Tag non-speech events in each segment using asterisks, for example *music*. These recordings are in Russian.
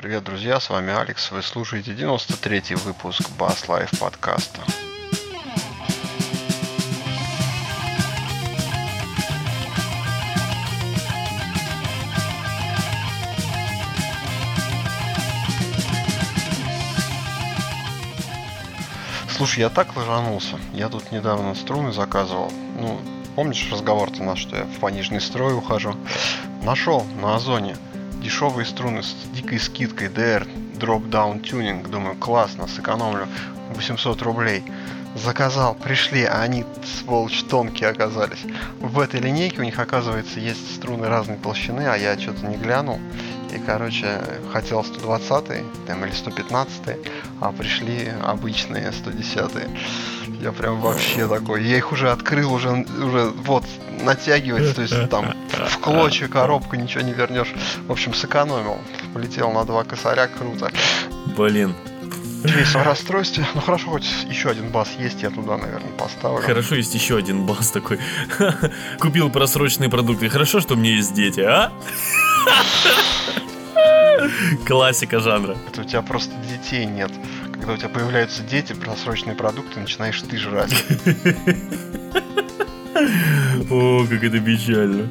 Привет, друзья, с вами Алекс. Вы слушаете 93-й выпуск Bass Life подкаста. Слушай, я так ложанулся. Я тут недавно струны заказывал. Ну, помнишь разговор-то наш, что я в пониженный строй ухожу? Нашел на Озоне дешевые струны с дикой скидкой DR Drop Down Tuning. Думаю, классно, сэкономлю 800 рублей. Заказал, пришли, а они, сволочь, тонкие оказались. В этой линейке у них, оказывается, есть струны разной толщины, а я что-то не глянул. И, короче, хотел 120 там, или 115 а пришли обычные 110 Я прям вообще такой. Я их уже открыл, уже, уже вот, натягивается, то есть там в клочья коробку ничего не вернешь. В общем, сэкономил. Полетел на два косаря, круто. Блин, Весь в расстройстве. Ну хорошо, хоть еще один бас есть, я туда, наверное, поставлю. Хорошо, есть еще один бас такой. *laughs* Купил просроченные продукты. Хорошо, что у меня есть дети, а? *laughs* Классика жанра. Это у тебя просто детей нет. Когда у тебя появляются дети, просроченные продукты, начинаешь ты жрать. *laughs* О, как это печально.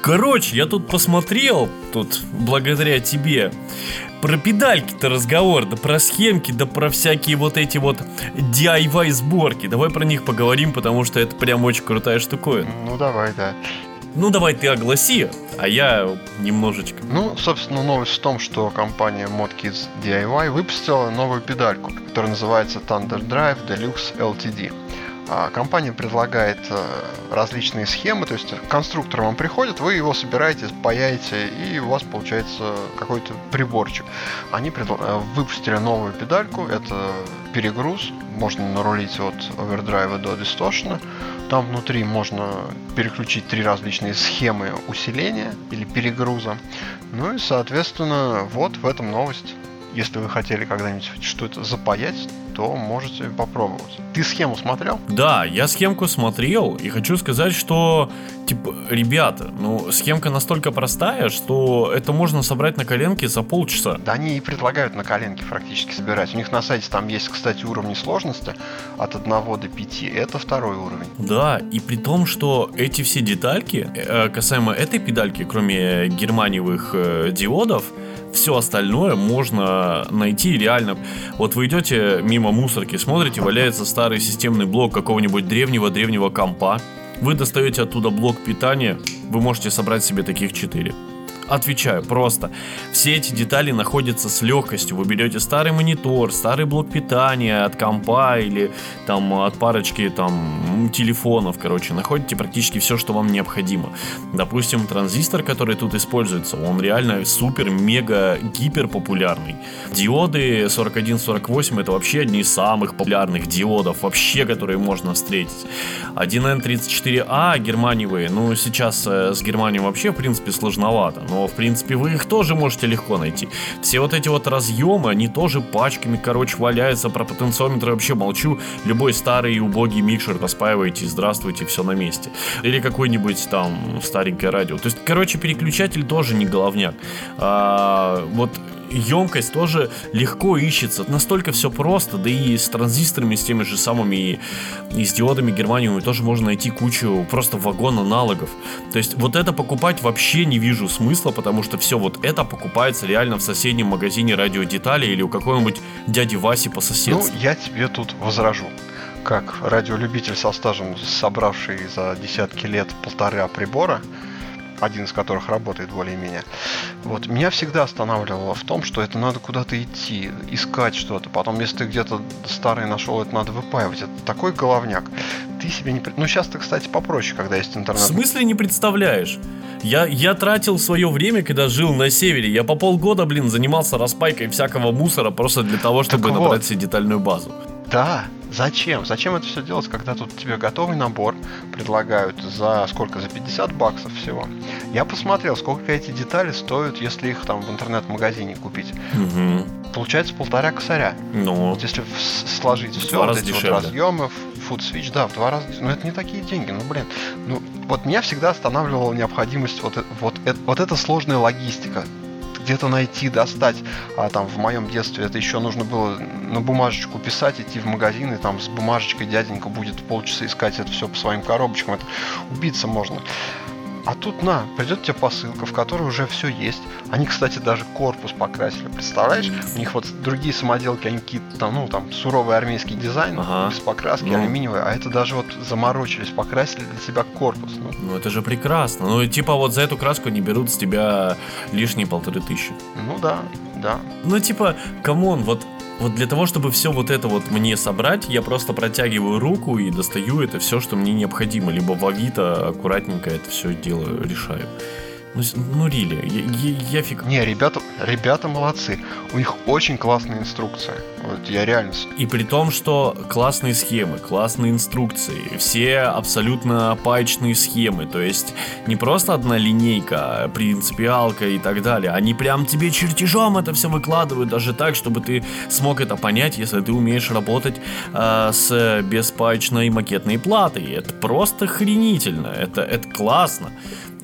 Короче, я тут посмотрел, тут благодаря тебе, про педальки-то разговор, да про схемки, да про всякие вот эти вот DIY сборки. Давай про них поговорим, потому что это прям очень крутая штуковина. Ну давай, да. Ну давай ты огласи, а я немножечко. Ну, собственно, новость в том, что компания ModKids DIY выпустила новую педальку, которая называется Thunder Drive Deluxe LTD. А компания предлагает э, различные схемы, то есть конструктор вам приходит, вы его собираете, паяете, и у вас получается какой-то приборчик. Они э, выпустили новую педальку, это перегруз, можно нарулить от овердрайва до дисторшена. Там внутри можно переключить три различные схемы усиления или перегруза. Ну и, соответственно, вот в этом новость. Если вы хотели когда-нибудь что-то запаять, то можете попробовать. Ты схему смотрел? Да, я схемку смотрел и хочу сказать, что, типа, ребята, ну, схемка настолько простая, что это можно собрать на коленке за полчаса. Да они и предлагают на коленке практически собирать. У них на сайте там есть, кстати, уровни сложности от 1 до 5. Это второй уровень. Да, и при том, что эти все детальки, э, касаемо этой педальки, кроме германиевых э, диодов, все остальное можно найти реально. Вот вы идете мимо мусорки, смотрите, валяется старый системный блок какого-нибудь древнего-древнего компа. Вы достаете оттуда блок питания, вы можете собрать себе таких 4. Отвечаю, просто. Все эти детали находятся с легкостью. Вы берете старый монитор, старый блок питания от компа или там от парочки там телефонов, короче, находите практически все, что вам необходимо. Допустим, транзистор, который тут используется, он реально супер, мега, гипер популярный. Диоды 4148 это вообще одни из самых популярных диодов вообще, которые можно встретить. 1N34A германиевые, ну сейчас э, с Германией вообще в принципе сложновато, но в принципе вы их тоже можете легко найти. Все вот эти вот разъемы, они тоже пачками, короче, валяются, про потенциометры вообще молчу. Любой старый и убогий микшер распаиваете, здравствуйте, все на месте. Или какой-нибудь там старенькое радио. То есть, короче, переключатель тоже не головняк. А, вот емкость тоже легко ищется. Настолько все просто, да и с транзисторами, с теми же самыми и, с диодами германиума тоже можно найти кучу просто вагон аналогов. То есть вот это покупать вообще не вижу смысла, потому что все вот это покупается реально в соседнем магазине радиодетали или у какого-нибудь дяди Васи по соседству. Ну, я тебе тут возражу. Как радиолюбитель со стажем, собравший за десятки лет полтора прибора, один из которых работает более-менее. Вот меня всегда останавливало в том, что это надо куда-то идти, искать что-то. Потом, если ты где-то старый нашел, это надо выпаивать. Это такой головняк. Ты себе не... Ну, сейчас ты, кстати, попроще, когда есть интернет. В смысле не представляешь? Я, я тратил свое время, когда жил на севере. Я по полгода, блин, занимался распайкой всякого мусора просто для того, чтобы Так вот. набрать себе детальную базу. Да, зачем? Зачем это все делать, когда тут тебе готовый набор предлагают за сколько? За 50 баксов всего. Я посмотрел, сколько эти детали стоят, если их там в интернет-магазине купить. Мгм. Получается полтора косаря. Ну, Вот если в- сложить все, вот эти дешевле. вот разъемы, food switch, да, в два раза. Ну это не такие деньги, ну блин. Ну вот меня всегда останавливала необходимость вот, э- вот, э- вот эта сложная логистика. Где-то найти, достать. А там в моем детстве это еще нужно было на бумажечку писать, идти в магазин, и там с бумажечкой дяденька будет полчаса искать это все по своим коробочкам. Это убиться можно. А тут на, придет тебе посылка, в которой уже все есть. Они, кстати, даже корпус покрасили, представляешь? У них вот другие самоделки, они какие-то там, ну, там, суровый армейский дизайн, ага. без покраски, ну. алюминиевый, а это даже вот заморочились, покрасили для себя корпус. Ну. ну, это же прекрасно. Ну, типа вот за эту краску не берут с тебя лишние полторы тысячи. Ну да, да. Ну, типа, come on, вот вот для того, чтобы все вот это вот мне собрать, я просто протягиваю руку и достаю это все, что мне необходимо. Либо в Авито аккуратненько это все дело решаю. Ну, ну really, я, я, я фиг... Не, ребята, ребята молодцы. У них очень классная инструкция. Вот я реально... И при том, что классные схемы, классные инструкции, все абсолютно паечные схемы. То есть не просто одна линейка, принципиалка и так далее. Они прям тебе чертежом это все выкладывают, даже так, чтобы ты смог это понять, если ты умеешь работать э, с беспаечной макетной платой. Это просто охренительно, это, это классно.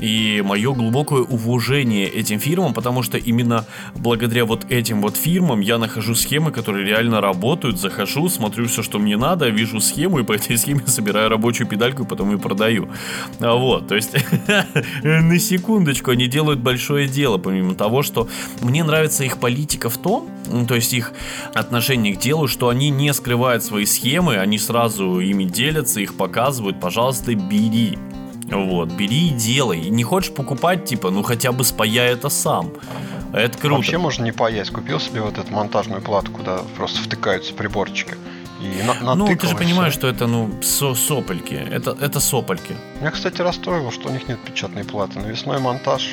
И мое глубокое уважение этим фирмам, потому что именно благодаря вот этим вот фирмам я нахожу схемы, которые реально работают, захожу, смотрю все, что мне надо, вижу схему и по этой схеме собираю рабочую педальку потом ее продаю. А вот, то есть *laughs* на секундочку они делают большое дело, помимо того, что мне нравится их политика в том, то есть их отношение к делу, что они не скрывают свои схемы, они сразу ими делятся, их показывают, пожалуйста, бери. Вот, бери и делай. Не хочешь покупать, типа, ну хотя бы спаяй это сам. Это круто. Вообще можно не паять. Купил себе вот эту монтажную плату, куда просто втыкаются приборчики. И на, ну, ты же понимаешь, все. что это, ну, со сопольки. Это, это сопольки. Меня, кстати, расстроило, что у них нет печатной платы. Навесной монтаж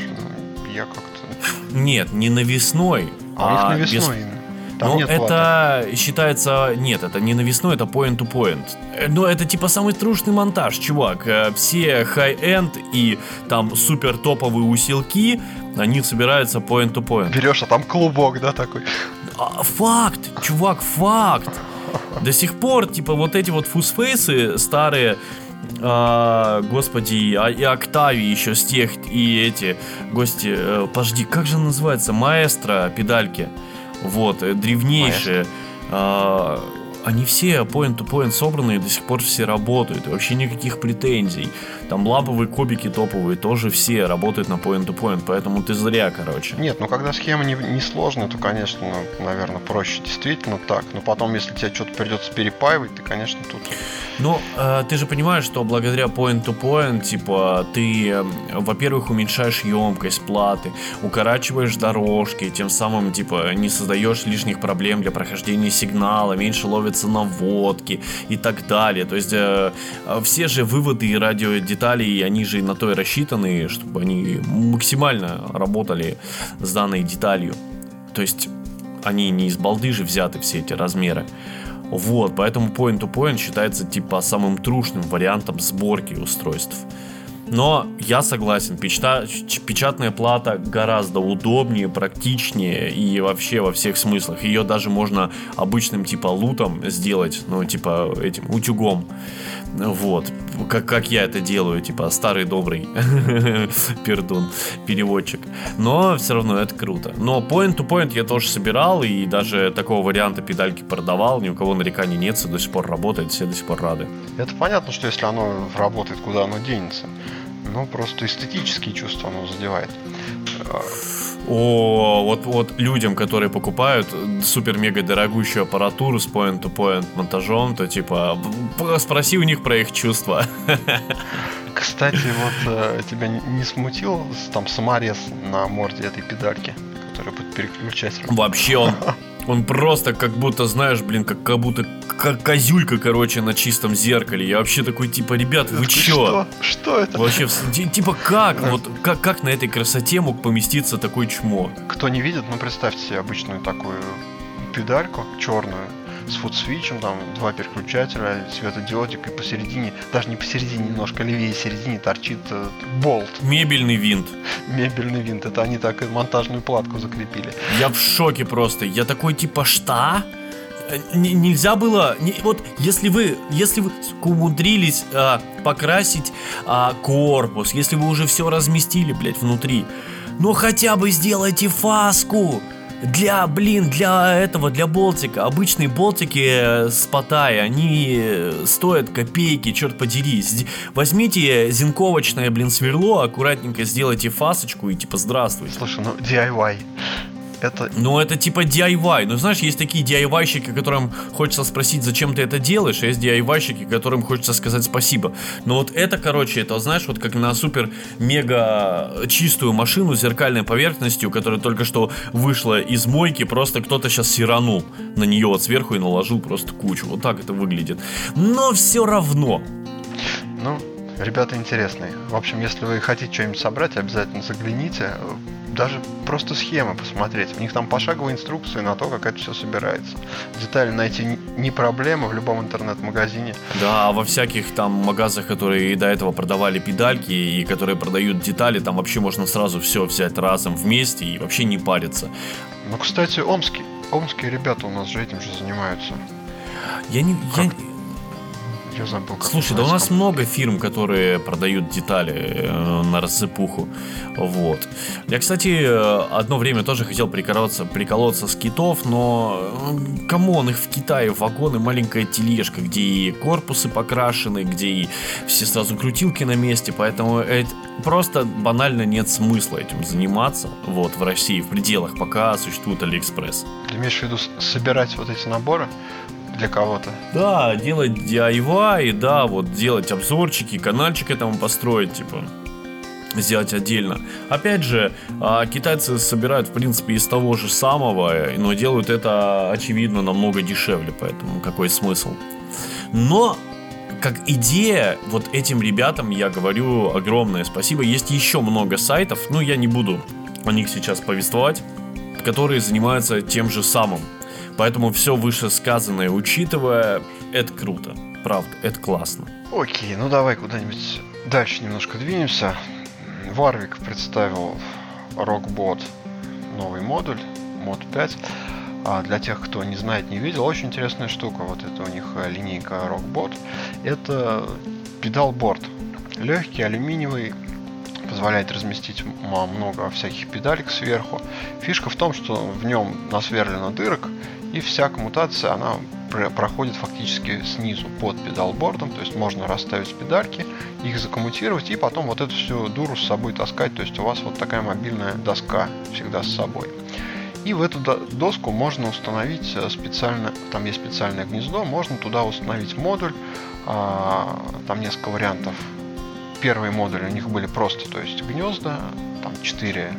я как-то... Нет, не навесной, а, а у них а навесной без... Там ну, это платы. считается... Нет, это не навесной, это point-to-point. Э, Но ну, это типа самый трушный монтаж, чувак. Э, все high-end и там супер топовые усилки, они собираются point-to-point. Берешь, а там клубок, да, такой? А, факт, чувак, факт. До сих пор, типа, вот эти вот фусфейсы старые, а, господи, а, и Октави еще с тех, и эти, гости, э, подожди, как же называется, маэстро педальки. Вот, э, древнейшие. А, они все point-to-point собранные, до сих пор все работают, и вообще никаких претензий. Там ламповые кубики топовые тоже все работают на point-to-point, поэтому ты зря, короче. Нет, ну когда схема не, не сложная, то, конечно, наверное, проще действительно так. Но потом, если тебе что-то придется перепаивать, ты, конечно, тут... Ну, э, ты же понимаешь, что благодаря point-to-point, типа, ты, э, во-первых, уменьшаешь емкость платы, укорачиваешь дорожки, тем самым, типа, не создаешь лишних проблем для прохождения сигнала, меньше ловится наводки и так далее. То есть э, все же выводы и радиодетали, они же на то и рассчитаны, чтобы они максимально работали с данной деталью. То есть они не из балды же взяты все эти размеры. Вот, поэтому point-to-point считается типа самым трушным вариантом сборки устройств. Но я согласен, печта, печатная плата гораздо удобнее, практичнее и вообще во всех смыслах. Ее даже можно обычным типа лутом сделать, ну типа этим утюгом. Вот, как, как я это делаю, типа старый добрый *laughs* пердун, переводчик. Но все равно это круто. Но point to point я тоже собирал и даже такого варианта педальки продавал. Ни у кого нареканий нет, все до сих пор работает, все до сих пор рады. Это понятно, что если оно работает, куда оно денется. Ну, просто эстетические чувства оно задевает. О, вот, вот людям, которые покупают супер-мега дорогущую аппаратуру с point-to-point монтажом, то типа спроси у них про их чувства. *laughs* Кстати, вот э, тебя не смутил там саморез на морде этой педальки, которая будет переключать? Вообще он Он просто как будто, знаешь, блин, как, как будто как козюлька, короче, на чистом зеркале. Я вообще такой, типа, ребят, вы чё? Что? Что это? Вообще, типа, как? Вот как, как на этой красоте мог поместиться такой чмо? Кто не видит, ну представьте себе обычную такую педальку черную с фудсвичем, там два переключателя, светодиодик, и посередине, даже не посередине, немножко левее середине торчит э, болт. Мебельный винт. Мебельный винт. Это они так и монтажную платку закрепили. Я в шоке просто. Я такой типа, что? Э, Н- нельзя было, не, вот если вы, если вы умудрились э, покрасить э, корпус, если вы уже все разместили, блядь, внутри, но хотя бы сделайте фаску. Для, блин, для этого, для болтика. Обычные болтики э, с Паттайи, они э, стоят копейки, черт подери. Возьмите зинковочное, блин, сверло, аккуратненько сделайте фасочку и типа здравствуйте. Слушай, ну DIY это... Ну, это типа DIY. Ну, знаешь, есть такие DIY-щики, которым хочется спросить, зачем ты это делаешь, а есть DIY-щики, которым хочется сказать спасибо. Но вот это, короче, это, знаешь, вот как на супер-мега чистую машину с зеркальной поверхностью, которая только что вышла из мойки, просто кто-то сейчас сиранул на нее вот сверху и наложил просто кучу. Вот так это выглядит. Но все равно. Ну, ребята интересные. В общем, если вы хотите что-нибудь собрать, обязательно загляните даже просто схемы посмотреть. У них там пошаговые инструкции на то, как это все собирается. Детали найти не проблема в любом интернет-магазине. Да, во всяких там магазах, которые до этого продавали педальки и которые продают детали, там вообще можно сразу все взять разом вместе и вообще не париться. Ну, кстати, омские, омские ребята у нас же этим же занимаются. Я не... Как? Я я забыл. Слушай, да у нас много фирм, которые продают детали э, на рассыпуху. Вот. Я, кстати, одно время тоже хотел приколоться, приколоться с китов, но э, come on, их в Китае вагоны, маленькая тележка, где и корпусы покрашены, где и все сразу крутилки на месте, поэтому это просто банально нет смысла этим заниматься вот в России в пределах, пока существует Алиэкспресс. Ты имеешь в виду собирать вот эти наборы? Для кого-то. Да, делать DIY, да, вот делать обзорчики, каналчик этому построить, типа сделать отдельно. Опять же, а, китайцы собирают, в принципе, из того же самого, но делают это, очевидно, намного дешевле, поэтому какой смысл? Но как идея, вот этим ребятам я говорю огромное спасибо. Есть еще много сайтов, ну я не буду о них сейчас повествовать, которые занимаются тем же самым. Поэтому все вышесказанное учитывая, это круто. Правда, это классно. Окей, ну давай куда-нибудь дальше немножко двинемся. Warwick представил Rockbot новый модуль, мод 5. А для тех, кто не знает, не видел, очень интересная штука. Вот это у них э, линейка Rockbot. Это педалборд. Легкий, алюминиевый, позволяет разместить много всяких педалек сверху. Фишка в том, что в нем насверлено дырок, и вся коммутация, она проходит фактически снизу под педалбордом, то есть можно расставить педальки, их закоммутировать и потом вот эту всю дуру с собой таскать, то есть у вас вот такая мобильная доска всегда с собой. И в эту доску можно установить э, специально, там есть специальное гнездо, можно туда установить модуль, а, там несколько вариантов. Первые модули у них были просто, то есть гнезда, там 4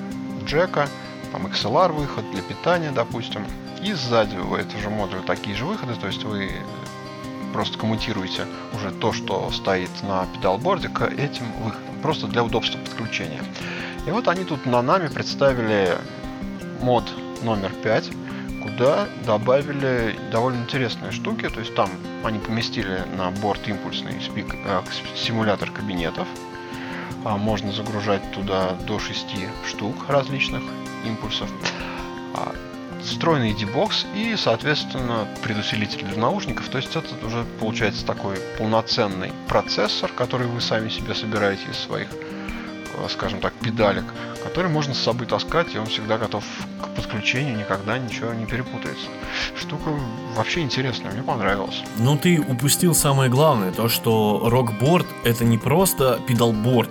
джека, там XLR выход для питания, допустим, и сзади у этого же модуля такие же выходы, то есть вы просто коммутируете уже то, что стоит на педалборде к этим выходам, просто для удобства подключения. И вот они тут на нами представили мод номер 5, куда добавили довольно интересные штуки, то есть там они поместили на борт импульсный спик, э, симулятор кабинетов, а можно загружать туда до 6 штук различных импульсов. А встроенный D-Box и, соответственно, предусилитель для наушников. То есть это уже получается такой полноценный процессор, который вы сами себе собираете из своих, э, скажем так, педалек, который можно с собой таскать, и он всегда готов к подключению, никогда ничего не перепутается. Штука вообще интересная, мне понравилась. Ну ты упустил самое главное, то что рокборд это не просто педалборд,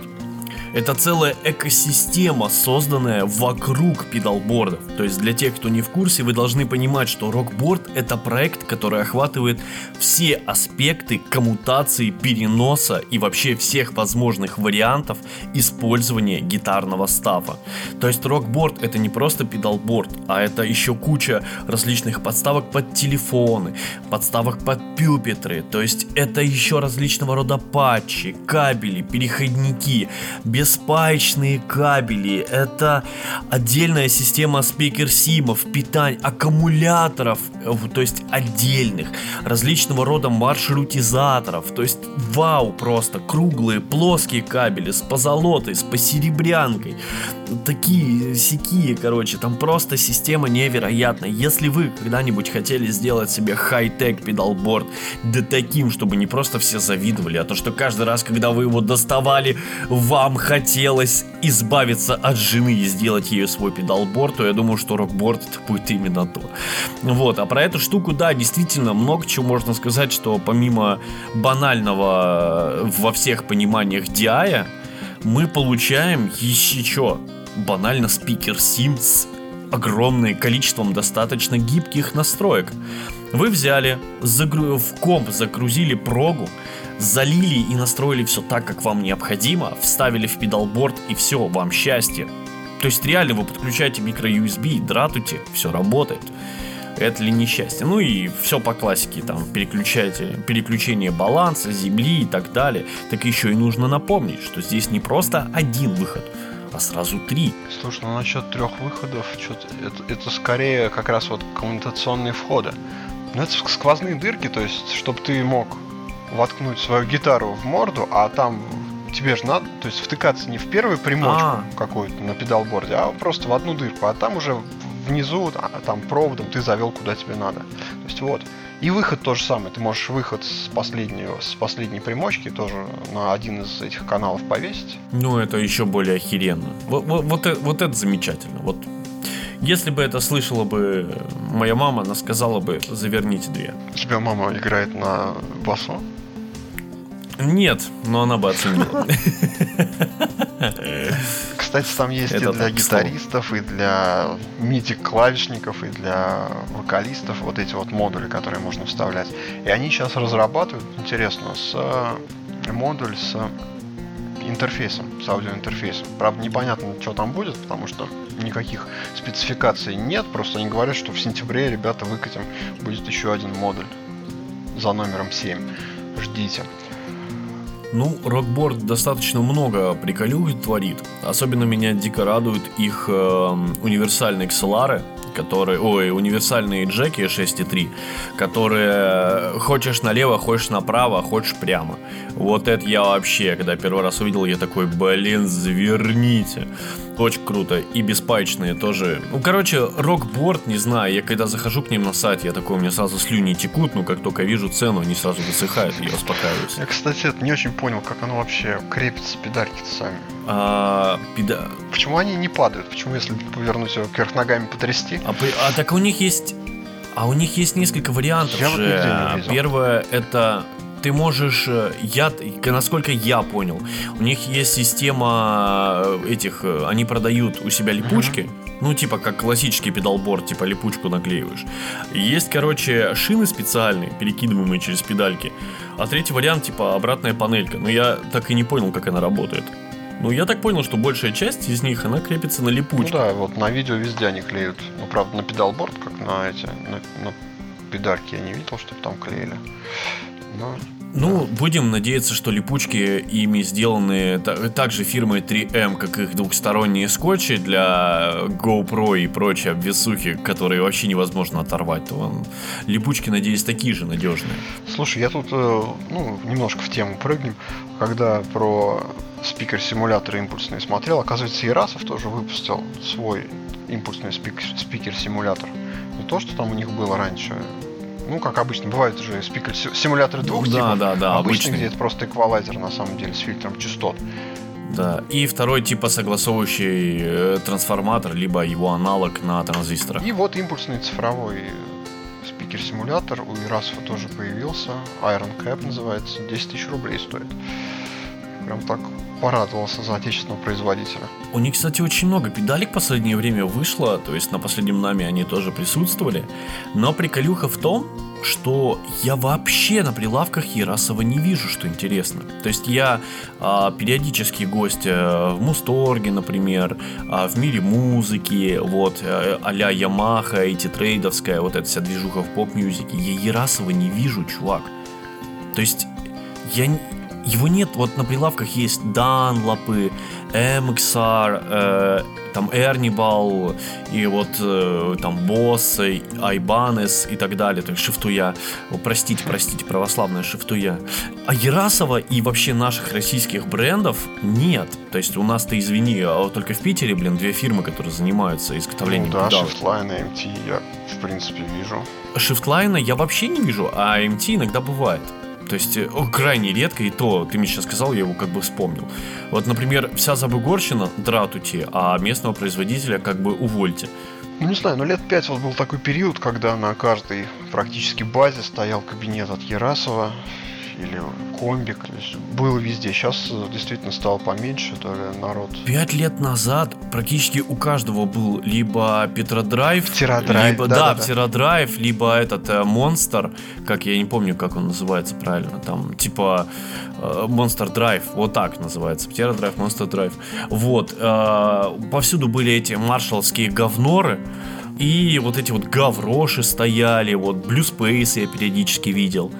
это целая экосистема, созданная вокруг педалбордов. То есть для тех, кто не в курсе, вы должны понимать, что рокборд это проект, который охватывает все аспекты коммутации, переноса и вообще всех возможных вариантов использования гитарного стафа. То есть рокборд это не просто педалборд, а это еще куча различных подставок под телефоны, подставок под пюпитры. То есть это еще различного рода патчи, кабели, переходники, беспаечные кабели, это отдельная система спикер-симов, питания, аккумуляторов, э, то есть отдельных, различного рода маршрутизаторов, то есть вау просто, круглые, плоские кабели с позолотой, с посеребрянкой, такие сякие, короче, там просто система невероятная. Если вы когда-нибудь хотели сделать себе хай-тек педалборд, да таким, чтобы не просто все завидовали, а то, что каждый раз, когда вы его доставали, вам хотелось избавиться от жены и сделать ее свой педалборд, то я думаю, что рокборд это будет именно то. Вот, а про эту штуку, да, действительно, много чего можно сказать, что помимо банального во всех пониманиях DI, мы получаем еще что? Банально спикер Sim с огромным количеством достаточно гибких настроек. Вы взяли, загру... в комп загрузили прогу, залили и настроили все так, как вам необходимо, вставили в педалборд и все, вам счастье. То есть реально вы подключаете микро-USB, дратуйте, все работает. Это ли несчастье? Ну и все по классике, там, переключайте, переключение баланса, земли и так далее. Так еще и нужно напомнить, что здесь не просто один выход, а сразу три. Слушай, ну насчет трех выходов, что-то это, это скорее как раз вот коммуникационные входы. Ну это сквозные дырки, то есть, чтобы ты мог воткнуть свою гитару в морду, а там тебе же надо, то есть втыкаться не в первую примочку а. какую-то на педалборде, а просто в одну дырку, а там уже внизу, а, там проводом ты завел куда тебе надо. То есть вот. И выход то же самое. Ты можешь выход с последнего, с последней примочки тоже на один из этих каналов повесить. Ну, это еще более охеренно. Вот, вот, вот, это, вот это замечательно. Вот если бы это слышала бы моя мама, она сказала бы, заверните две. У тебя мама играет на басу? Нет, но она бы оценила. *laughs* Кстати, там есть Это и для гитаристов, и для MIDI-клавишников, и для вокалистов вот эти вот модули, которые можно вставлять. И они сейчас разрабатывают, интересно, с э, модуль с интерфейсом, с аудиоинтерфейсом. Правда, непонятно, что там будет, потому что никаких спецификаций нет. Просто они говорят, что в сентябре, ребята, выкатим, будет еще один модуль за номером 7. Ждите. Ну, Рокборд достаточно много приколюх творит. Особенно меня дико радуют их э, универсальные XLR, которые, ой, универсальные джеки 6.3, которые хочешь налево, хочешь направо, хочешь прямо. Вот это я вообще, когда первый раз увидел, я такой, блин, заверните. Очень круто. И беспаечные тоже. Ну, короче, рокборд, не знаю, я когда захожу к ним на сайт, я такой, у меня сразу слюни текут, но как только вижу цену, они сразу высыхают, и я успокаиваюсь. Я, кстати, это не очень понял, как оно вообще крепится, педальки-то сами. А, педа... Почему они не падают? Почему, если повернуть его кверх ногами потрясти? А, а так у них есть... А у них есть несколько вариантов я же. Вот Первое это ты можешь, э, я, насколько я понял, у них есть система э, этих, э, они продают у себя липучки, mm-hmm. ну типа как классический педалборд, типа липучку наклеиваешь. Есть, короче, шины специальные, перекидываемые через педальки. А третий вариант типа обратная панелька, но я так и не понял, как она работает. Ну, я так понял, что большая часть из них, она крепится на липучке. Ну да, вот на видео везде они клеют. Ну, правда, на педалборд, как на эти, на, на педальки я не видел, чтобы там клеили. Но ну, будем надеяться, что липучки ими сделаны также фирмой 3M, как их двухсторонние скотчи для GoPro и прочие обвесухи, которые вообще невозможно оторвать. То он... Липучки, надеюсь, такие же надежные. Слушай, я тут э, ну, немножко в тему прыгнем. Когда про спикер-симулятор импульсный смотрел, оказывается, Ярасов тоже выпустил свой импульсный спикер-симулятор. Не то, что там у них было раньше, ну, как обычно, бывают же спикер симуляторы двух да, типов. Да, да, обычный, где это просто эквалайзер, на самом деле, с фильтром частот. Да, и второй типа согласовывающий э, трансформатор, либо его аналог на транзисторах. И вот импульсный цифровой спикер-симулятор у Ирасова тоже появился. Iron Cap называется. 10 тысяч рублей стоит. Прям так порадовался за отечественного производителя. У них, кстати, очень много педалек в последнее время вышло, то есть на последнем нами они тоже присутствовали. Но приколюха в том, что я вообще на прилавках Ярасова не вижу, что интересно. То есть я а, периодически гость а, в Мусторге, например, а, в мире музыки, вот, а, а-ля Ямаха, эти трейдовская, вот эта вся движуха в поп-мюзике. Я Ярасова не вижу, чувак. То есть я его нет, вот на прилавках есть Данлопы, MXR, э, Там Эрнибал и вот э, там Боссы, Айбанес и так далее, так Шифтуя. О, простите, простите, православная Шифтуя. А Ерасова и вообще наших российских брендов нет. То есть у нас-то, извини, а вот только в Питере, блин, две фирмы, которые занимаются изготовлением Ну да, педалок. Shiftline и MT я, в принципе, вижу. Шифтлайна я вообще не вижу, а MT иногда бывает. То есть э, о, крайне редко, и то, ты мне сейчас сказал, я его как бы вспомнил. Вот, например, вся Забыгорщина дратути, а местного производителя как бы увольте. Ну не знаю, но лет пять вот был такой период, когда на каждой практически базе стоял кабинет от Ярасова или комбик. То есть было везде. Сейчас действительно стало поменьше, то ли народ. Пять лет назад практически у каждого был либо Петродрайв, Птеродрайв, либо, да-да-да. да, Птеродрайв, либо этот э, Монстр, как я не помню, как он называется правильно, там типа э, Monster Drive, вот так называется, Птеродрайв, Monster Drive. Вот, э, повсюду были эти маршалские говноры, и вот эти вот гавроши стояли, вот Space я периодически видел.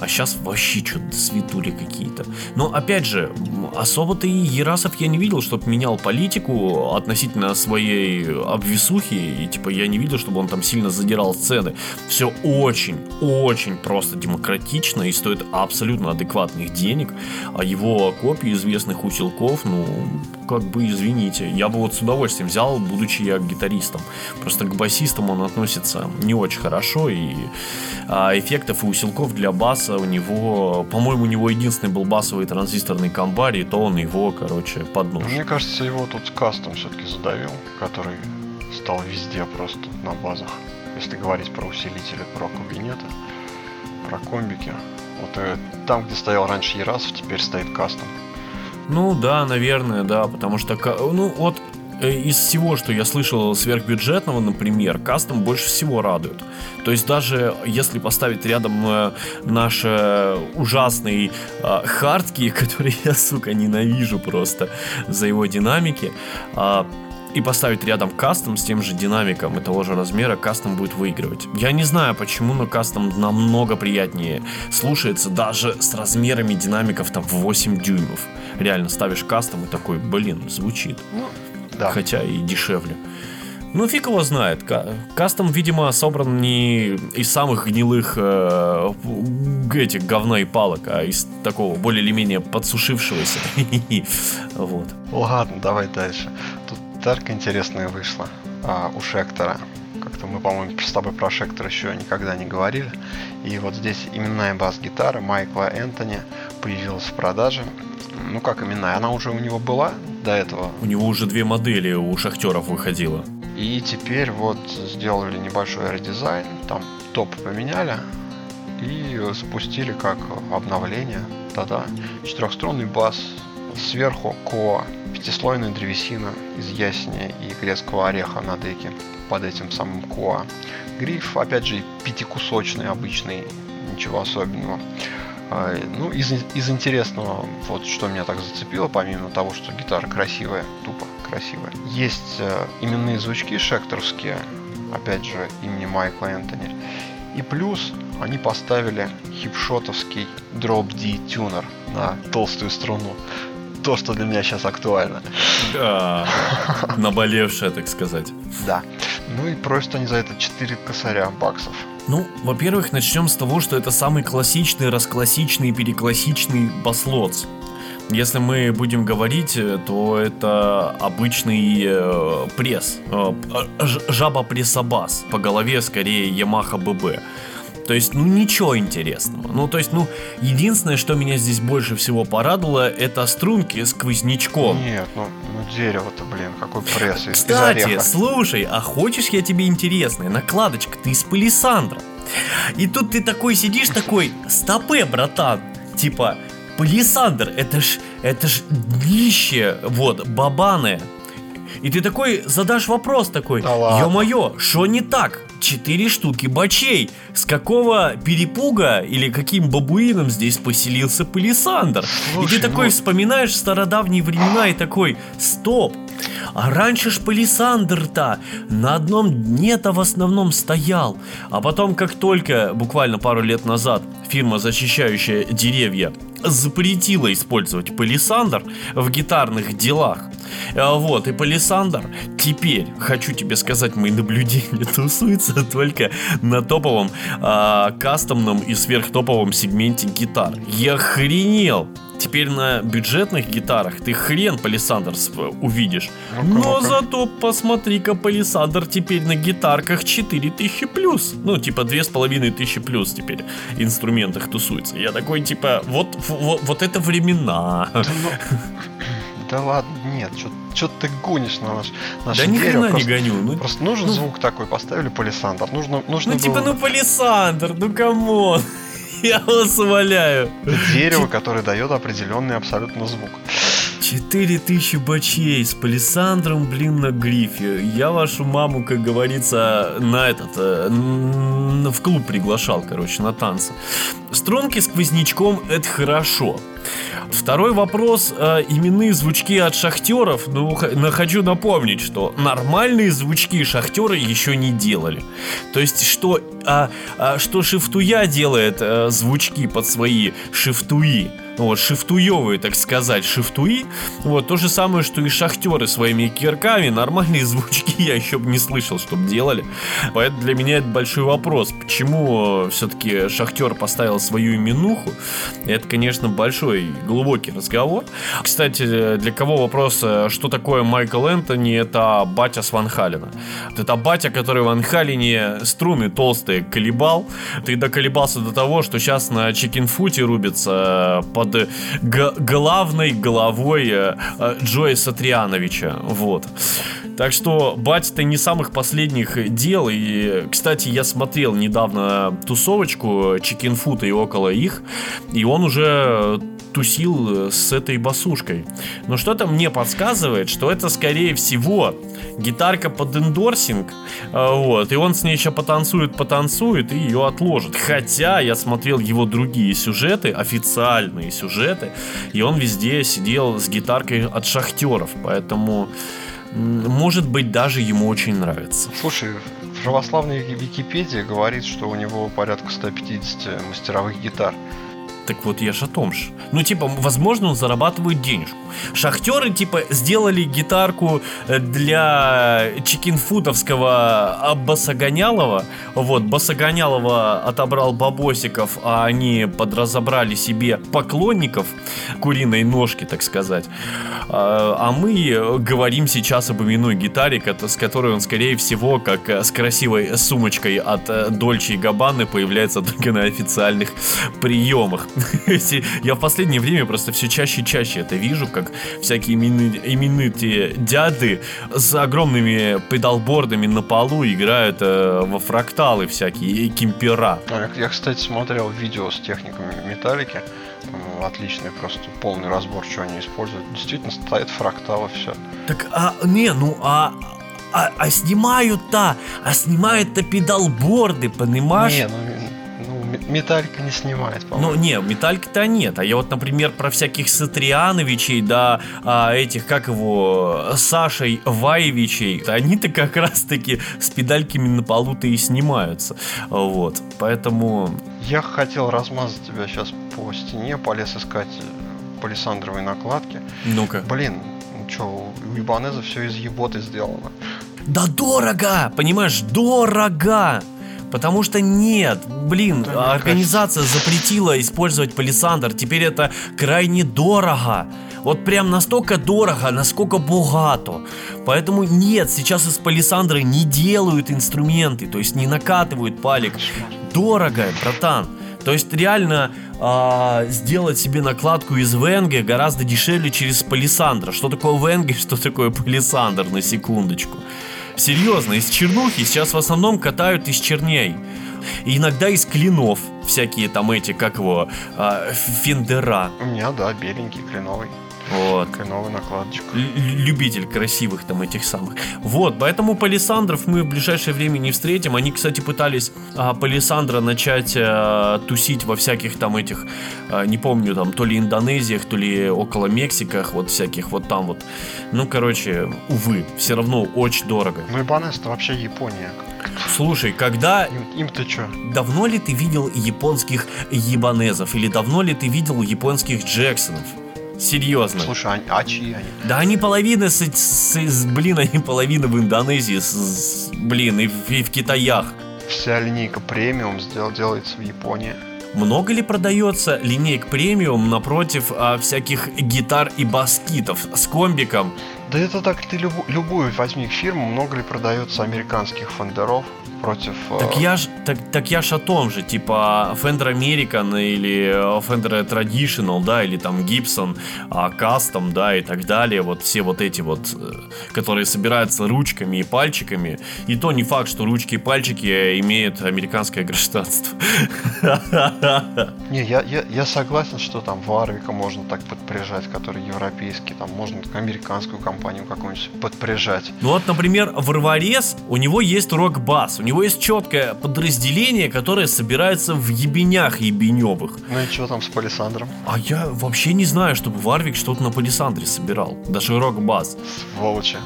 А сейчас вообще что-то светули какие-то. Но опять же, особо-то и Ерасов я не видел, чтобы менял политику относительно своей обвисухи. И типа я не видел, чтобы он там сильно задирал цены. Все очень, очень просто демократично и стоит абсолютно адекватных денег. А его копии известных усилков, ну, как бы извините. Я бы вот с удовольствием взял, будучи я гитаристом. Просто к басистам он относится не очень хорошо. И а, эффектов и усилков для баса у него, по-моему, у него единственный был басовый транзисторный комбарь, и то он его, короче, под нож. Мне кажется, его тут кастом все-таки задавил, который стал везде просто на базах. Если говорить про усилители, про кабинеты, про комбики. Вот э, там, где стоял раньше Ерасов, теперь стоит кастом. Ну да, наверное, да, потому что, ну вот э, из всего, что я слышал сверхбюджетного, например, кастом больше всего радует. То есть даже если поставить рядом э, наш э, ужасный хардки, *laughs* который я, сука, ненавижу просто за его динамики, а, и поставить рядом кастом с тем же динамиком и того же размера, кастом будет выигрывать. Я не знаю почему, но кастом намного приятнее слушается даже с размерами динамиков там в 8 дюймов. Реально ставишь кастом и такой, блин, звучит. Ну, да. Хотя и дешевле. Ну, фиг его знает. Ка- Кастом, видимо, собран не из самых гнилых э, этих говна и палок, а из такого более или менее подсушившегося. *laughs* Вот. Ладно, давай дальше. Тут тарка интересная вышла а, у Шектора. Как-то мы, по-моему, с тобой про Шектор еще никогда не говорили. И вот здесь именная бас-гитара Майкла Энтони появилась в продаже. Ну как именная? Она уже у него была до этого. У него уже две модели у шахтеров выходило. И теперь вот сделали небольшой редизайн. Там топ поменяли. И запустили как обновление. Да-да. Четырехструнный бас. Сверху ко пятислойная древесина из ясеня и грецкого ореха на деке под этим самым коа. Гриф, опять же, пятикусочный, обычный, ничего особенного. А, Ну, из, из интересного, вот что меня так зацепило, помимо того, что гитара красивая, тупо красивая, есть э, именные звучки шекторские, опять же, имени Майкла Энтони. И плюс они поставили хипшотовский дроп D тюнер на толстую струну. То, что для меня сейчас актуально. Да, наболевшая, так сказать. Да. Ну и просят они за это 4 косаря баксов. Ну, во-первых, начнем с того, что это самый классичный, расклассичный, переклассичный баслоц. Если мы будем говорить, э, то это обычный э, пресс, э, жаба-прессобас, по голове скорее Yamaha BB. То есть, ну ничего интересного. Ну, то есть, ну, единственное, что меня здесь больше всего порадовало, это струнки с сквознячком. Нет, ну, ну дерево-то, блин, какой пресс из, из Кстати, ореха. слушай, а хочешь я тебе интересное? Накладочка, ты из палисандра. И тут ты такой сидишь, такой, стопе, братан. Типа, палисандр, это ж, это ж днище, вот, бабаны. И ты такой задашь вопрос такой, Да ё-моё, что не так? Четыре штуки бачей. С какого перепуга или каким бабуином здесь поселился палисандр? и Слушай, ты такой ну- вспоминаешь стародавние времена и такой, стоп, а раньше ж палисандр-то на одном дне-то в основном стоял. А потом, как только, буквально пару лет назад, фирма, защищающая деревья, запретила использовать палисандр в гитарных делах, вот, и Палисандр теперь, хочу тебе сказать, мои наблюдения *laughs* тусуются только на топовом, э, кастомном и сверхтоповом сегменте гитар. Я охренел! Теперь на бюджетных гитарах ты хрен Палисандр увидишь. Ну Но зато посмотри-ка, Палисандр теперь на гитарках 4000 плюс. Ну, типа 2500 плюс теперь инструментах тусуется. Я такой, типа, вот, вот, вот это времена. *laughs* Да, ладно, нет, что ты гонишь на наш, наш Да ни хрена не гоню. Ну, просто нужен ну, звук такой, поставили Палисандр. Нужно, нужно ну, типа, было... типа, ну, Палисандр, ну, come on. *laughs* Я вас умоляю. Дерево, которое дает определенный абсолютно звук. 4000 бачей с палисандром, блин, на грифе. Я вашу маму, как говорится, на этот, э, в клуб приглашал, короче, на танцы. Струнки сквознячком – это хорошо. Второй вопрос. Э, именные звучки от шахтеров. Ну, хочу напомнить, что нормальные звучки шахтеры еще не делали. То есть, что, а, а, что шифтуя делает а, звучки под свои шифтуи вот, шифтуевые, так сказать, шифтуи. Вот, то же самое, что и шахтеры своими кирками, нормальные *laughs* звучки я еще бы не слышал, чтобы делали. Поэтому для меня это большой вопрос, почему все-таки шахтер поставил свою именуху. Это, конечно, большой, глубокий разговор. Кстати, для кого вопрос, что такое Майкл Энтони, это батя с Ван Халина. Это батя, который в Ван Халине струны толстые колебал. Ты доколебался до того, что сейчас на чекинфуте рубится по под главной головой э, э, Джоя Сатриановича. Вот. Так что батя-то не самых последних дел. И, кстати, я смотрел недавно тусовочку Чикинфута и около их. И он уже тусил с этой басушкой. Но что-то мне подсказывает, что это, скорее всего, гитарка под эндорсинг. А, вот, и он с ней еще потанцует, потанцует и ее отложит. Хотя я смотрел его другие сюжеты, официальные сюжеты, и он везде сидел с гитаркой от шахтеров. Поэтому, может быть, даже ему очень нравится. Слушай, православная Википедия говорит, что у него порядка 150 мастеровых гитар. Так вот я ж о том же. Ну, типа, возможно, он зарабатывает денежку. Шахтеры, типа, сделали гитарку э, для чекинфутовского Басогонялова. Вот, Басогонялова отобрал бабосиков, а они подразобрали себе поклонников куриной ножки, так сказать. А, а мы говорим сейчас об именной гитаре, с которой он, скорее всего, как э, с красивой сумочкой от Дольче и Габбаны появляется только на официальных приемах. *laughs* Я в последнее время просто все чаще и чаще это вижу, как всякие именитые дяды с огромными педалбордами на полу играют э, во фракталы всякие, и кемпера. А, я, кстати, смотрел видео с техниками металлики. Отличный просто полный разбор, что они используют. Действительно, стоит фрактал и все. Так, а, не, ну, а, а, а снимают-то, а снимают-то педалборды, понимаешь? Не, ну, Металлика не снимает, по-моему. Ну, не, металлика-то нет. А я вот, например, про всяких Сатриановичей, да, а, этих, как его, Сашей Ваевичей, они-то как раз-таки с педальками на полу-то и снимаются. Вот, поэтому... Я хотел размазать тебя сейчас по стене, полез искать палисандровые накладки. Ну-ка. Блин, ну что, у Ибанеза все из еботы сделано. Да дорого! Понимаешь, дорого! Потому что нет, блин, да, организация кажется. запретила использовать палисандр. Теперь это крайне дорого. Вот прям настолько дорого, насколько богато. Поэтому нет, сейчас из палисандра не делают инструменты, то есть не накатывают палик. Дорого, братан. То есть реально а, сделать себе накладку из Венги гораздо дешевле через палисандра. Что такое Венги, *laughs* что такое палисандр, на секундочку. Серьезно, из чернухи сейчас в основном катают из черней. И иногда из клинов всякие там эти, как его, э, фендера. У меня, да, беленький кленовый. Вот. Кленовый накладочка. Любитель красивых там этих самых. Вот, поэтому палисандров мы в ближайшее время не встретим. Они, кстати, пытались а, палисандра начать а, тусить во всяких там этих, а, не помню, там, то ли Индонезиях, то ли около Мексиках, вот всяких вот там вот. Ну, короче, увы, все равно очень дорого. Ну и это вообще Япония. Слушай, когда... Им, им-то что? Давно ли ты видел японских ебанезов? Или давно ли ты видел японских Джексонов? Серьезно. Слушай, а, а чьи они? Да они половина, с, с, с- блин, они половина в Индонезии, с- с- блин, и в, и в Китаях. Вся линейка премиум сдел- делается в Японии. Много ли продается линейк премиум напротив а, всяких гитар и баскитов с комбиком? Да это так, ты любу- любую возьми фирму, много ли продается американских фендеров против... э, Так я ж, так, так я ж о том же, типа Fender American или э, Fender Traditional, да, или там Gibson а, Custom, да, и так далее, вот все вот эти вот, э, которые собираются ручками и пальчиками, и то не факт, что ручки и пальчики имеют американское гражданство. *laughs* Не, я, я, я согласен, что там Варвика можно так подпряжать, который европейский, там можно американскую компанию какую-нибудь подпряжать. Ну вот, например, в Рварес у него есть рок-бас, у него есть четкое подразделение, которое собирается в ебенях ебеневых. Ну и что там с палисандром? А я вообще не знаю, чтобы Варвик что-то на палисандре собирал. Даже рок-бас. Сволочи.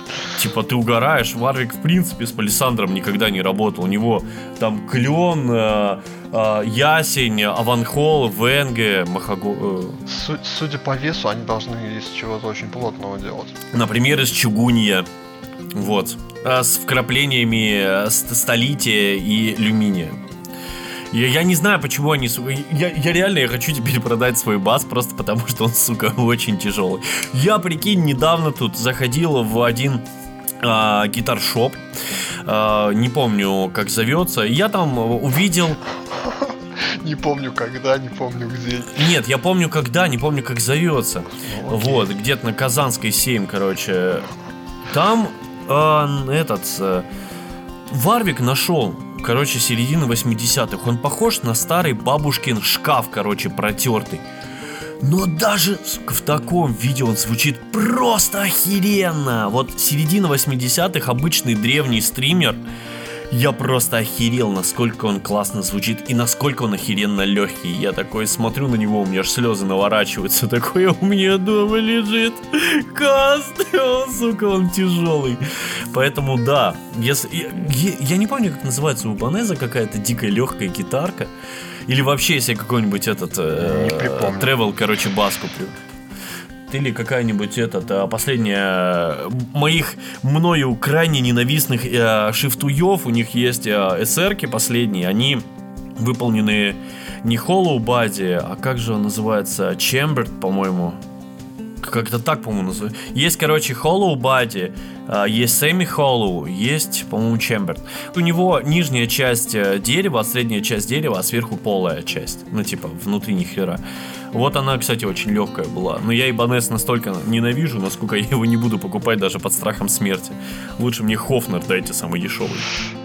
Типа ты угораешь, Варвик в принципе с палисандром никогда не работал. У него там клен, э, э, ясень, аванхол, венге, махаго... э, Су- судя по весу, они должны из чего-то очень плотного делать. например, из чугунья. Вот. А с вкраплениями э, ст- столития и люминия. Я, я не знаю, почему они... Я, я реально я хочу теперь продать свой бас, просто потому что он, сука, *laughs* очень тяжелый. Я, прикинь, недавно тут заходил в один а, гитар-шоп. А, не помню, как зовется. Я там увидел... *laughs* Не помню когда, не помню где. Нет, я помню когда, не помню, как зовется. Ну. Вот, где-то на Казанской 7, короче. Там э, этот э, Варвик нашел, короче, середины 80-х. Он похож на старый бабушкин шкаф, короче, протертый. Но даже, в таком виде он звучит просто охеренно. Вот середина 80-х, обычный древний стример. Я просто охерел, насколько он классно звучит и насколько он охеренно легкий. Я такой смотрю на него, у меня аж слезы наворачиваются. *laughs* Такой у меня дома лежит каст. *laughs* Он, сука, он тяжелый. Поэтому да, если, я, я- я не помню, как называется у Банеза какая-то дикая легкая гитарка. Или вообще, если я какой-нибудь этот э, Не припомню. тревел, короче, бас куплю. Или какая-нибудь этот, а, последняя э, моих мною крайне ненавистных э, шифтуев, у них есть э, SR-ки последние, они выполнены не Hollow Body, а как же он называется, Chambered, по-моему. Как-то так, по-моему, называется. Есть, короче, Hollow Body, а, есть Semi Hollow, есть, по-моему, Chambered. У него нижняя часть э, дерева, а средняя часть дерева, а сверху полая часть. Ну, типа, внутри ни хера. Вот она, кстати, очень легкая была. Но я Ибанес настолько ненавижу, насколько я его не буду покупать даже под страхом смерти. Лучше мне Хофнер дайте самый дешевый.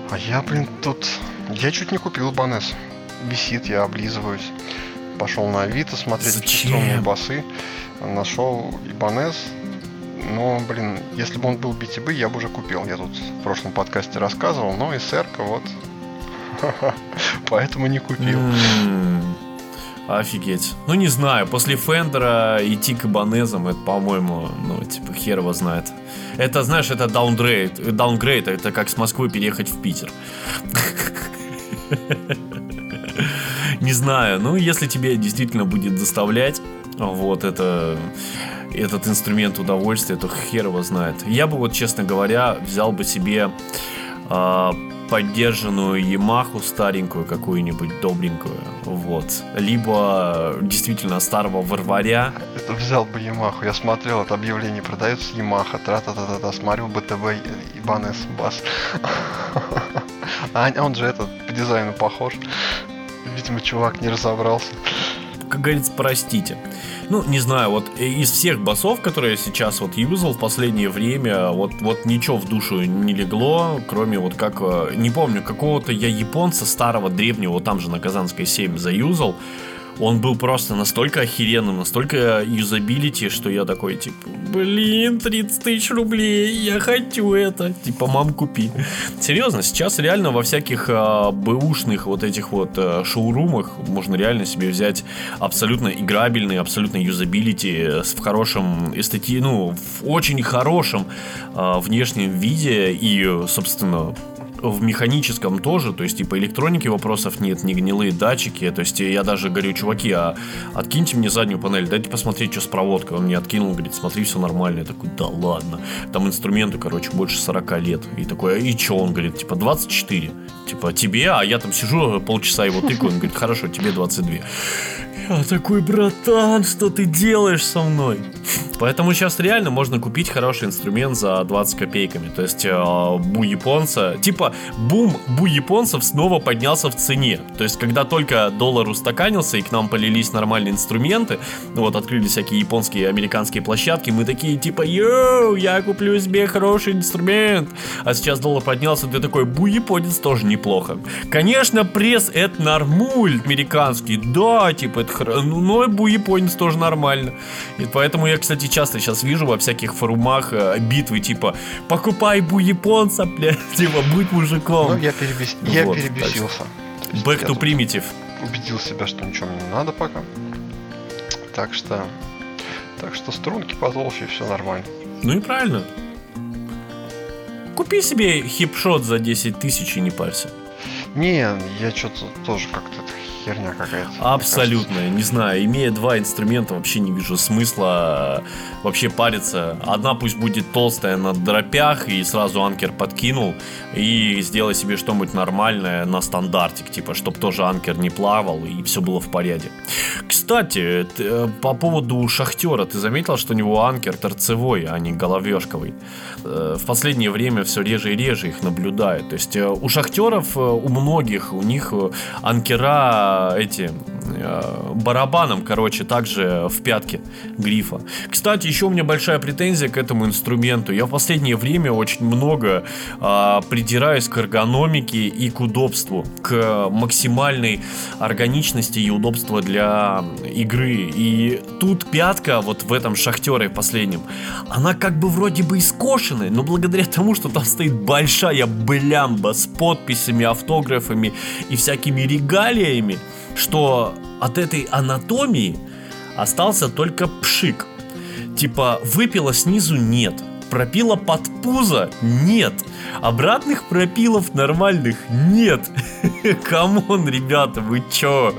А я, блин, тут... Я чуть не купил Банес. Висит, я облизываюсь. Пошел на Авито смотреть Зачем? басы. Нашел Ибанес. Но, блин, если бы он был BTB, я бы уже купил. Я тут в прошлом подкасте рассказывал, но SR вот. *laughs* Поэтому не купил. Офигеть. Ну, не знаю, после Фендера идти к Ибанезам, это, по-моему, ну, типа, хер его знает. Это, знаешь, это даунгрейд. Даунгрейд, это как с Москвы переехать в Питер. *laughs* Не знаю, ну, если тебе действительно будет доставлять вот это этот инструмент удовольствия, то хер его знает. Я бы вот, честно говоря, взял бы себе а, поддержанную Ямаху старенькую какую-нибудь добренькую, вот. Либо действительно старого варваря. Это взял бы Ямаху. Я смотрел, это объявление продается Ямаха. Тра-та-та-та-та. Смотрю БТБ Ибанес бас. А он же этот по дизайну похож. Видимо, чувак не разобрался. Как говорится, простите. Ну, не знаю, вот из всех басов, которые я сейчас вот юзал в последнее время, вот, вот ничего в душу не легло, кроме вот как, э, не помню, какого-то я японца старого, древнего, там же на Казанской 7 заюзал. Он был просто настолько охеренным, настолько юзабилити, что я такой, типа, блин, 30 тысяч рублей, я хочу это. Типа, мам, купи. Серьезно, сейчас реально во всяких а, бэушных вот этих вот а, шоурумах можно реально себе взять абсолютно играбельный, абсолютно юзабилити с- в хорошем эстети, ну, в очень хорошем а, внешнем виде и, собственно, в механическом тоже, то есть типа электроники вопросов нет, не гнилые датчики, то есть я даже говорю, чуваки, а откиньте мне заднюю панель, дайте посмотреть, что с проводкой. Он мне откинул, говорит, смотри, все нормально. Я такой, да ладно. Там инструменты, короче, больше 40 лет. И такой, а и что? Он говорит, типа 24. Типа тебе, а я там сижу полчаса его тыкаю, он говорит, хорошо, тебе 22. Я такой, братан, что ты делаешь со мной? Поэтому сейчас реально можно купить хороший инструмент за 20 копейками. То есть э, бу японца, типа бум бу японцев снова поднялся в цене. То есть когда только доллар устаканился и к нам полились нормальные инструменты, вот открылись всякие японские американские площадки, мы такие типа, йоу, я куплю себе хороший инструмент. А сейчас доллар поднялся, ты такой, бу японец тоже неплохо. Конечно, пресс это нормуль американский, да, типа это хорошо, ну, но бу японец тоже нормально. И поэтому я, кстати, часто сейчас вижу во всяких форумах э, битвы, типа, покупай бу японца, бля, *laughs* типа, будь мужиком. Ну, я, перебес... Вот, я перебесился. Back to primitive. убедил себя, что ничего мне не надо пока. Так что... Так что струнки потолще, все нормально. Ну и правильно. Купи себе хипшот за 10 тысяч и не парься. Не, я что-то тоже как-то херня какая-то. Абсолютно, не знаю, имея два инструмента, вообще не вижу смысла э, вообще париться. Одна пусть будет толстая на дропях и сразу анкер подкинул и сделай себе что-нибудь нормальное на стандартик, типа, чтобы тоже анкер не плавал и все было в порядке. Кстати, э, по поводу шахтера, ты заметил, что у него анкер торцевой, а не головешковый? Э, В последнее время все реже и реже их наблюдаю. То есть у шахтеров, у многих, у них анкера эти э, барабаном, короче, также в пятке грифа. Кстати, еще у меня большая претензия к этому инструменту. Я в последнее время очень много а, придираюсь к эргономике и к удобству, к максимальной органичности и удобству для игры. И тут пятка вот в этом шахтере последнем, она как бы вроде бы и но благодаря тому, что там стоит большая блямба с подписями, автографами и всякими регалиями, что от этой анатомии остался только пшик. Типа выпила снизу нет, пропила под пузо нет, обратных пропилов нормальных нет. *laughs* Come on, ребята, вы чё?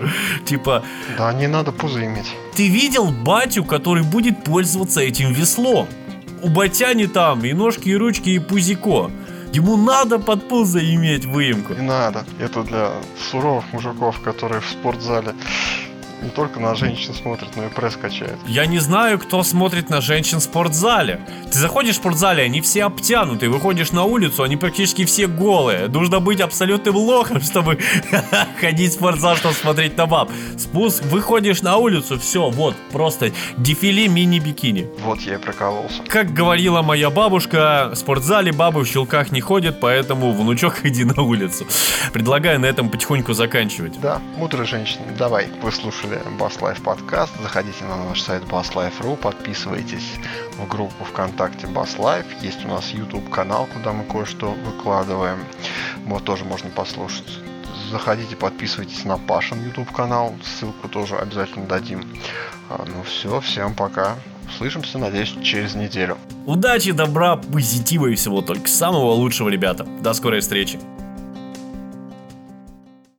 Типа. Да, не надо пузо иметь. ты видел батю, который будет пользоваться этим веслом? У батяни там и ножки, и ручки, и пузико. Ему надо под пузо иметь выемку. Не надо. Это для суровых мужиков, которые в спортзале не только на женщин смотрят, но и пресс качают. Я не знаю, кто смотрит на женщин в спортзале. Ты заходишь в спортзале, они все обтянуты. Выходишь на улицу, они практически все голые. Нужно быть абсолютным лохом, *laughs* чтобы *laughs* ходить в спортзал, чтобы смотреть на баб. Спуск, выходишь на улицу, все, вот, просто дефиле мини-бикини. Вот я и прокололся. Как говорила моя бабушка, в спортзале бабы в щелках не ходят, поэтому, внучок, *laughs* иди на улицу. Предлагаю на этом потихоньку заканчивать. Да, мудрые женщины. Давай, вы слушали Bass Life подкаст. Заходите на наш сайт basslife.ru, подписывайтесь в группу ВКонтакте Bass Life. Есть у нас YouTube канал, куда мы кое-что выкладываем. Вот тоже можно послушать. Заходите, подписывайтесь на Пашин YouTube канал. Ссылку тоже обязательно дадим. А, ну все, всем пока. Услышимся, надеюсь, через неделю. Удачи, добра, позитива и всего только самого лучшего, ребята. До скорой встречи.